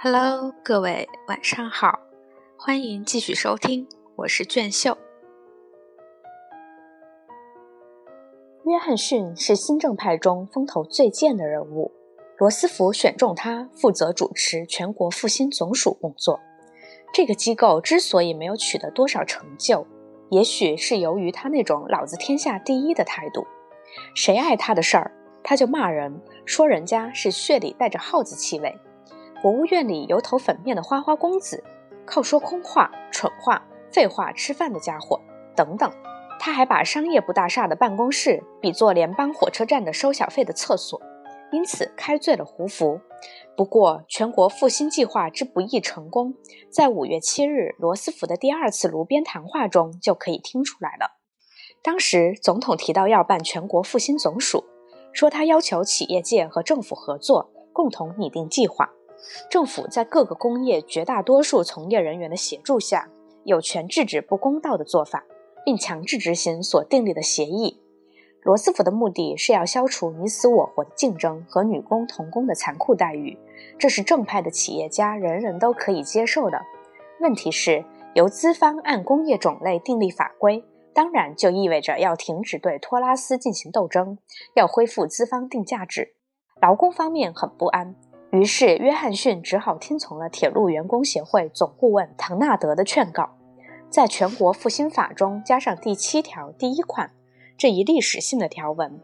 Hello，各位晚上好，欢迎继续收听，我是卷秀。约翰逊是新政派中风头最健的人物，罗斯福选中他负责主持全国复兴总署工作。这个机构之所以没有取得多少成就，也许是由于他那种“老子天下第一”的态度。谁爱他的事儿，他就骂人，说人家是血里带着耗子气味。国务院里油头粉面的花花公子，靠说空话、蠢话、废话吃饭的家伙等等。他还把商业部大厦的办公室比作联邦火车站的收小费的厕所，因此开罪了胡佛。不过，全国复兴计划之不易成功，在五月七日罗斯福的第二次炉边谈话中就可以听出来了。当时总统提到要办全国复兴总署，说他要求企业界和政府合作，共同拟定计划。政府在各个工业绝大多数从业人员的协助下，有权制止不公道的做法，并强制执行所订立的协议。罗斯福的目的是要消除你死我活的竞争和女工童工的残酷待遇，这是正派的企业家人人都可以接受的。问题是，由资方按工业种类订立法规，当然就意味着要停止对托拉斯进行斗争，要恢复资方定价制。劳工方面很不安。于是，约翰逊只好听从了铁路员工协会总顾问唐纳德的劝告，在全国复兴法中加上第七条第一款这一历史性的条文。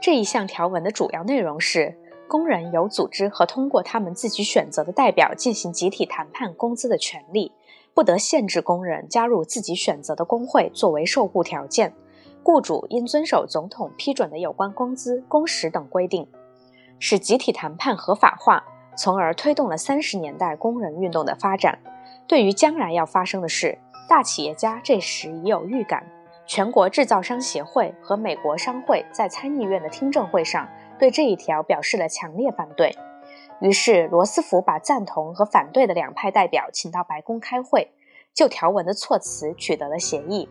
这一项条文的主要内容是：工人有组织和通过他们自己选择的代表进行集体谈判工资的权利，不得限制工人加入自己选择的工会作为受雇条件。雇主应遵守总统批准的有关工资、工时等规定。使集体谈判合法化，从而推动了三十年代工人运动的发展。对于将来要发生的事，大企业家这时已有预感。全国制造商协会和美国商会在参议院的听证会上对这一条表示了强烈反对。于是，罗斯福把赞同和反对的两派代表请到白宫开会，就条文的措辞取得了协议。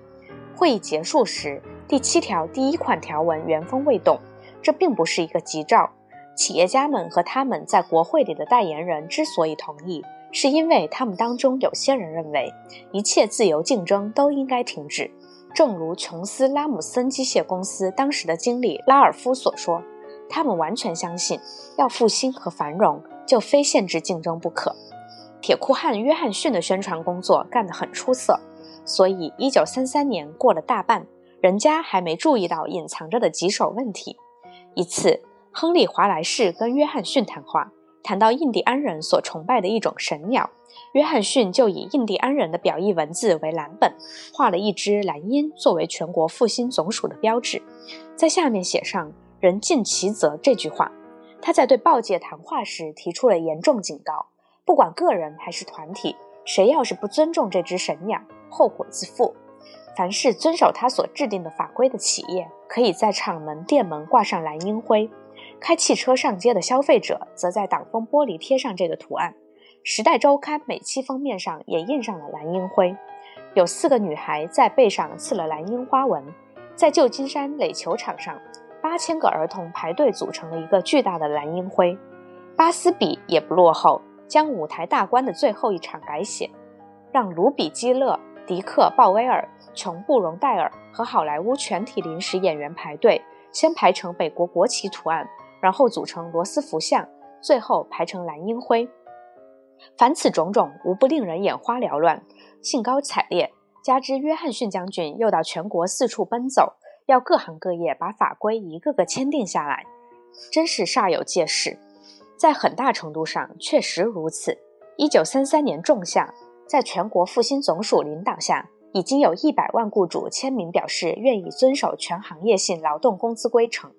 会议结束时，第七条第一款条文原封未动。这并不是一个急兆。企业家们和他们在国会里的代言人之所以同意，是因为他们当中有些人认为一切自由竞争都应该停止。正如琼斯拉姆森机械公司当时的经理拉尔夫所说，他们完全相信，要复兴和繁荣，就非限制竞争不可。铁库汉约翰逊的宣传工作干得很出色，所以1933年过了大半，人家还没注意到隐藏着的棘手问题。一次。亨利·华莱士跟约翰逊谈话，谈到印第安人所崇拜的一种神鸟，约翰逊就以印第安人的表意文字为蓝本，画了一只蓝鹰作为全国复兴总署的标志，在下面写上“人尽其责”这句话。他在对报界谈话时提出了严重警告：不管个人还是团体，谁要是不尊重这只神鸟，后果自负。凡是遵守他所制定的法规的企业，可以在厂门、店门挂上蓝鹰徽。开汽车上街的消费者，则在挡风玻璃贴上这个图案。《时代周刊》每期封面上也印上了蓝鹰徽。有四个女孩在背上刺了蓝鹰花纹。在旧金山垒球场上，八千个儿童排队组成了一个巨大的蓝鹰徽。巴斯比也不落后，将舞台大观的最后一场改写，让卢比基勒、迪克鲍威尔、琼布荣戴尔和好莱坞全体临时演员排队，先排成美国国旗图案。然后组成罗斯福像，最后排成蓝鹰徽。凡此种种，无不令人眼花缭乱、兴高采烈。加之约翰逊将军又到全国四处奔走，要各行各业把法规一个个签订下来，真是煞有介事。在很大程度上确实如此。一九三三年仲夏，在全国复兴总署领导下，已经有一百万雇主签名表示愿意遵守全行业性劳动工资规程。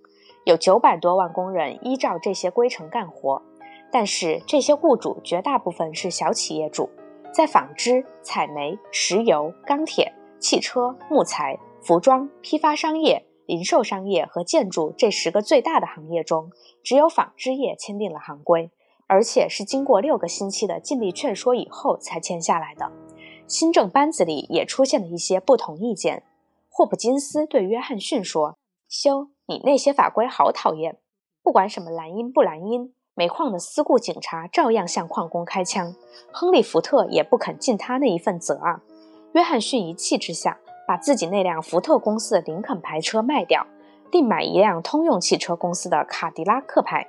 有九百多万工人依照这些规程干活，但是这些雇主绝大部分是小企业主，在纺织、采煤、石油、钢铁、汽车、木材、服装、批发商业、零售商业和建筑这十个最大的行业中，只有纺织业签订了行规，而且是经过六个星期的尽力劝说以后才签下来的。新政班子里也出现了一些不同意见。霍普金斯对约翰逊说：“修。”你那些法规好讨厌，不管什么蓝音不蓝音，煤矿的私雇警察照样向矿工开枪，亨利·福特也不肯尽他那一份责啊。约翰逊一气之下，把自己那辆福特公司的林肯牌车卖掉，另买一辆通用汽车公司的卡迪拉克牌。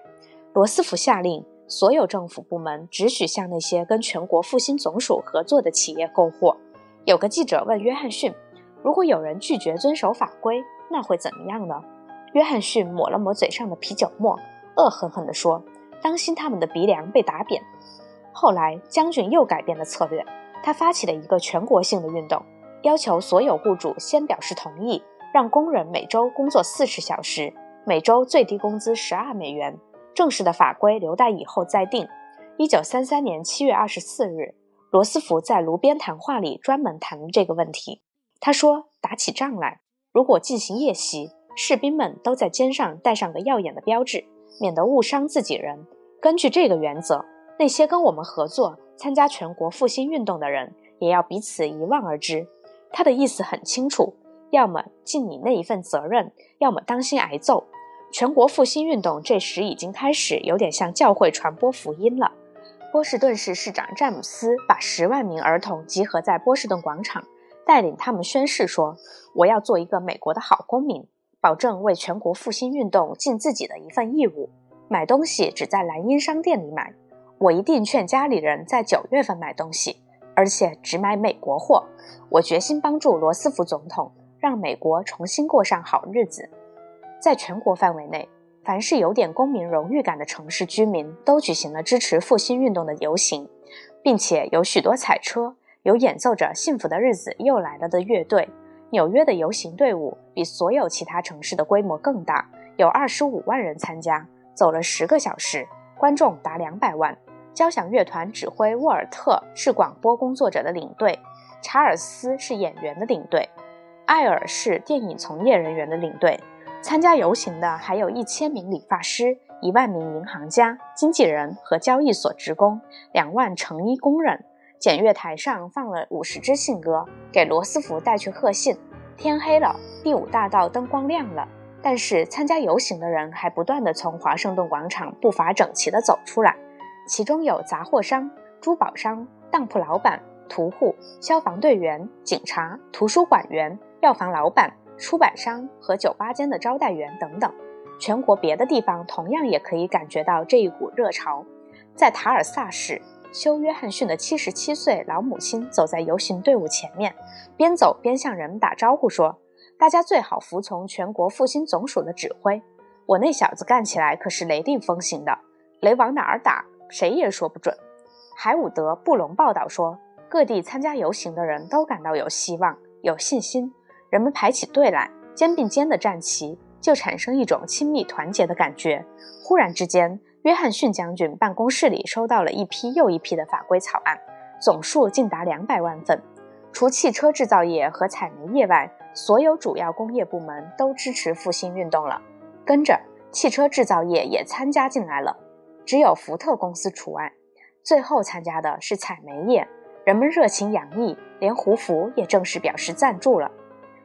罗斯福下令，所有政府部门只许向那些跟全国复兴总署合作的企业购货。有个记者问约翰逊：“如果有人拒绝遵守法规，那会怎么样呢？”约翰逊抹了抹嘴上的啤酒沫，恶狠狠地说：“当心他们的鼻梁被打扁。”后来，将军又改变了策略，他发起了一个全国性的运动，要求所有雇主先表示同意，让工人每周工作四十小时，每周最低工资十二美元。正式的法规留待以后再定。一九三三年七月二十四日。罗斯福在炉边谈话里专门谈了这个问题。他说：“打起仗来，如果进行夜袭，士兵们都在肩上带上个耀眼的标志，免得误伤自己人。根据这个原则，那些跟我们合作、参加全国复兴运动的人，也要彼此一望而知。”他的意思很清楚：要么尽你那一份责任，要么当心挨揍。全国复兴运动这时已经开始，有点像教会传播福音了。波士顿市市长詹姆斯把十万名儿童集合在波士顿广场，带领他们宣誓说：“我要做一个美国的好公民，保证为全国复兴运动尽自己的一份义务。买东西只在蓝茵商店里买。我一定劝家里人在九月份买东西，而且只买美国货。我决心帮助罗斯福总统，让美国重新过上好日子。在全国范围内。”凡是有点公民荣誉感的城市居民都举行了支持复兴运动的游行，并且有许多彩车，有演奏着《幸福的日子又来了》的乐队。纽约的游行队伍比所有其他城市的规模更大，有二十五万人参加，走了十个小时，观众达两百万。交响乐团指挥沃尔特是广播工作者的领队，查尔斯是演员的领队，艾尔是电影从业人员的领队。参加游行的还有一千名理发师、一万名银行家、经纪人和交易所职工、两万成衣工人。检阅台上放了五十只信鸽，给罗斯福带去贺信。天黑了，第五大道灯光亮了，但是参加游行的人还不断地从华盛顿广场步伐整齐地走出来，其中有杂货商、珠宝商、当铺老板、屠户、消防队员、警察、图书馆员、药房老板。出版商和酒吧间的招待员等等，全国别的地方同样也可以感觉到这一股热潮。在塔尔萨市，休·约翰逊的七十七岁老母亲走在游行队伍前面，边走边向人们打招呼说：“大家最好服从全国复兴总署的指挥。我那小子干起来可是雷厉风行的，雷往哪儿打，谁也说不准。”海伍德·布隆报道说，各地参加游行的人都感到有希望、有信心。人们排起队来，肩并肩地站齐，就产生一种亲密团结的感觉。忽然之间，约翰逊将军办公室里收到了一批又一批的法规草案，总数竟达两百万份。除汽车制造业和采煤业外，所有主要工业部门都支持复兴运动了。跟着，汽车制造业也参加进来了，只有福特公司除外。最后参加的是采煤业，人们热情洋溢，连胡佛也正式表示赞助了。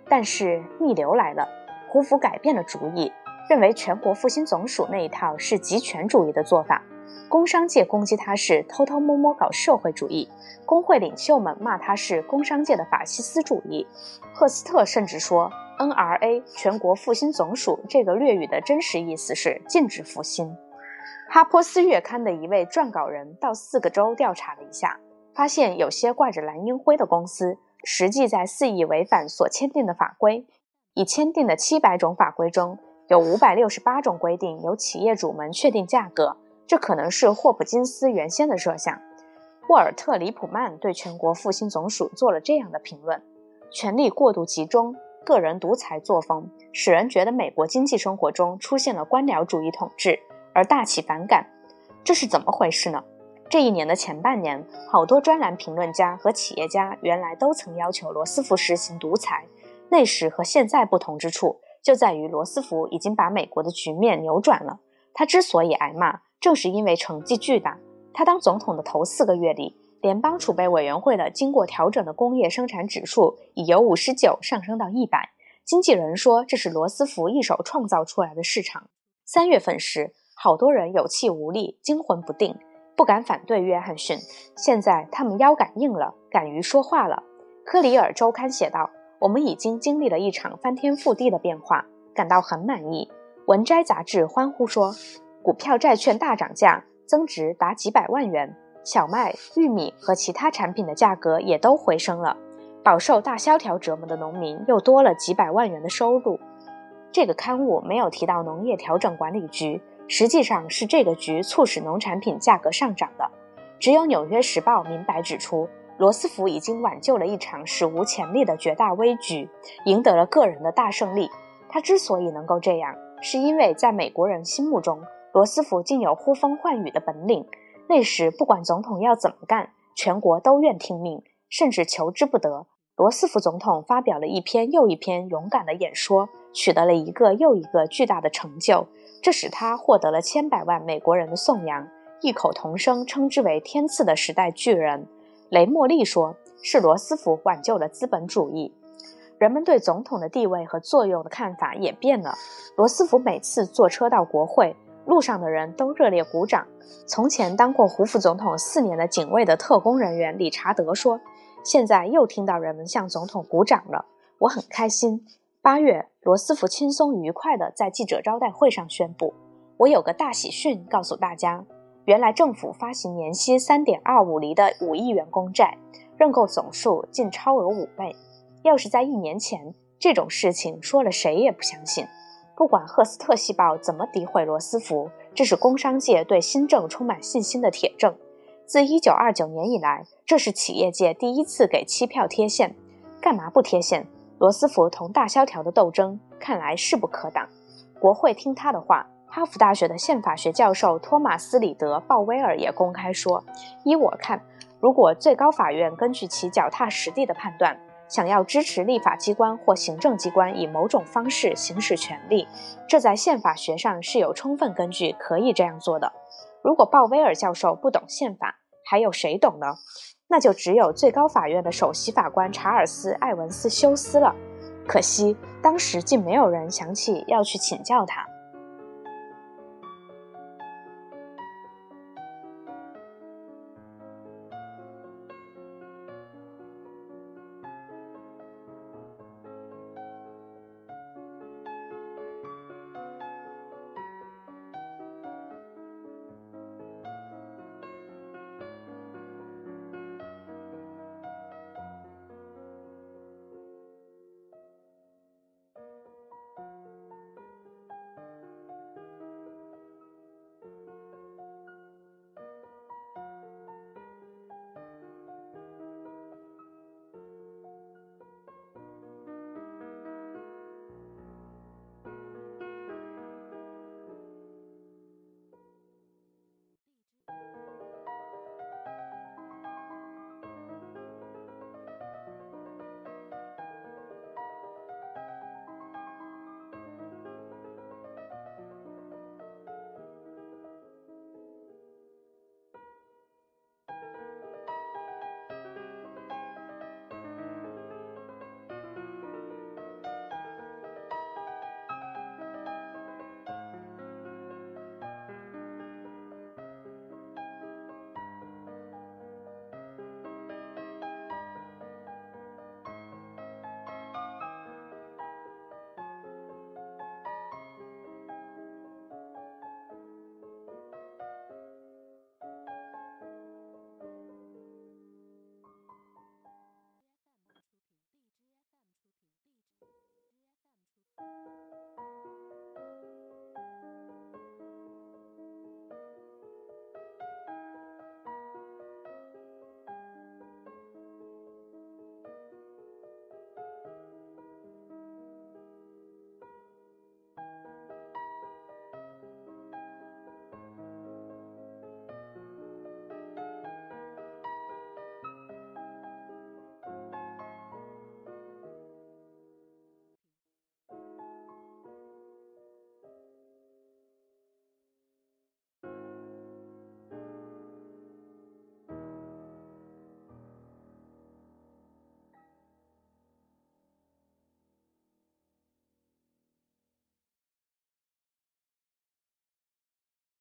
但是逆流来了，胡佛改变了主意，认为全国复兴总署那一套是极权主义的做法。工商界攻击他是偷偷摸摸搞社会主义，工会领袖们骂他是工商界的法西斯主义。赫斯特甚至说，NRA 全国复兴总署这个略语的真实意思是禁止复兴。哈珀斯月刊的一位撰稿人到四个州调查了一下，发现有些挂着蓝鹰徽的公司。实际在肆意违反所签订的法规，已签订的七百种法规中有五百六十八种规定由企业主们确定价格，这可能是霍普金斯原先的设想。沃尔特·里普曼对全国复兴总署做了这样的评论：权力过度集中，个人独裁作风，使人觉得美国经济生活中出现了官僚主义统治，而大起反感。这是怎么回事呢？这一年的前半年，好多专栏评论家和企业家原来都曾要求罗斯福实行独裁。那时和现在不同之处，就在于罗斯福已经把美国的局面扭转了。他之所以挨骂，正是因为成绩巨大。他当总统的头四个月里，联邦储备委员会的经过调整的工业生产指数已由五十九上升到一百。经纪人说，这是罗斯福一手创造出来的市场。三月份时，好多人有气无力，惊魂不定，不敢反对约翰逊。现在他们腰杆硬了，敢于说话了。科里尔周刊写道：“我们已经经历了一场翻天覆地的变化，感到很满意。”文摘杂志欢呼说：“股票、债券大涨价，增值达几百万元。小麦、玉米和其他产品的价格也都回升了。饱受大萧条折磨的农民又多了几百万元的收入。”这个刊物没有提到农业调整管理局，实际上是这个局促使农产品价格上涨的。只有《纽约时报》明白指出。罗斯福已经挽救了一场史无前例的绝大危局，赢得了个人的大胜利。他之所以能够这样，是因为在美国人心目中，罗斯福竟有呼风唤雨的本领。那时，不管总统要怎么干，全国都愿听命，甚至求之不得。罗斯福总统发表了一篇又一篇勇敢的演说，取得了一个又一个巨大的成就，这使他获得了千百万美国人的颂扬，异口同声称之为“天赐的时代巨人”。雷莫利说：“是罗斯福挽救了资本主义。”人们对总统的地位和作用的看法也变了。罗斯福每次坐车到国会，路上的人都热烈鼓掌。从前当过胡副总统四年的警卫的特工人员理查德说：“现在又听到人们向总统鼓掌了，我很开心。”八月，罗斯福轻松愉快地在记者招待会上宣布：“我有个大喜讯告诉大家。”原来政府发行年息三点二五厘的五亿元公债，认购总数竟超额五倍。要是在一年前，这种事情说了谁也不相信。不管赫斯特细报怎么诋毁罗斯福，这是工商界对新政充满信心的铁证。自一九二九年以来，这是企业界第一次给期票贴现。干嘛不贴现？罗斯福同大萧条的斗争看来势不可挡。国会听他的话。哈佛大学的宪法学教授托马斯·里德·鲍威尔也公开说：“依我看，如果最高法院根据其脚踏实地的判断，想要支持立法机关或行政机关以某种方式行使权力，这在宪法学上是有充分根据可以这样做的。如果鲍威尔教授不懂宪法，还有谁懂呢？那就只有最高法院的首席法官查尔斯·艾文斯修斯了。可惜当时竟没有人想起要去请教他。”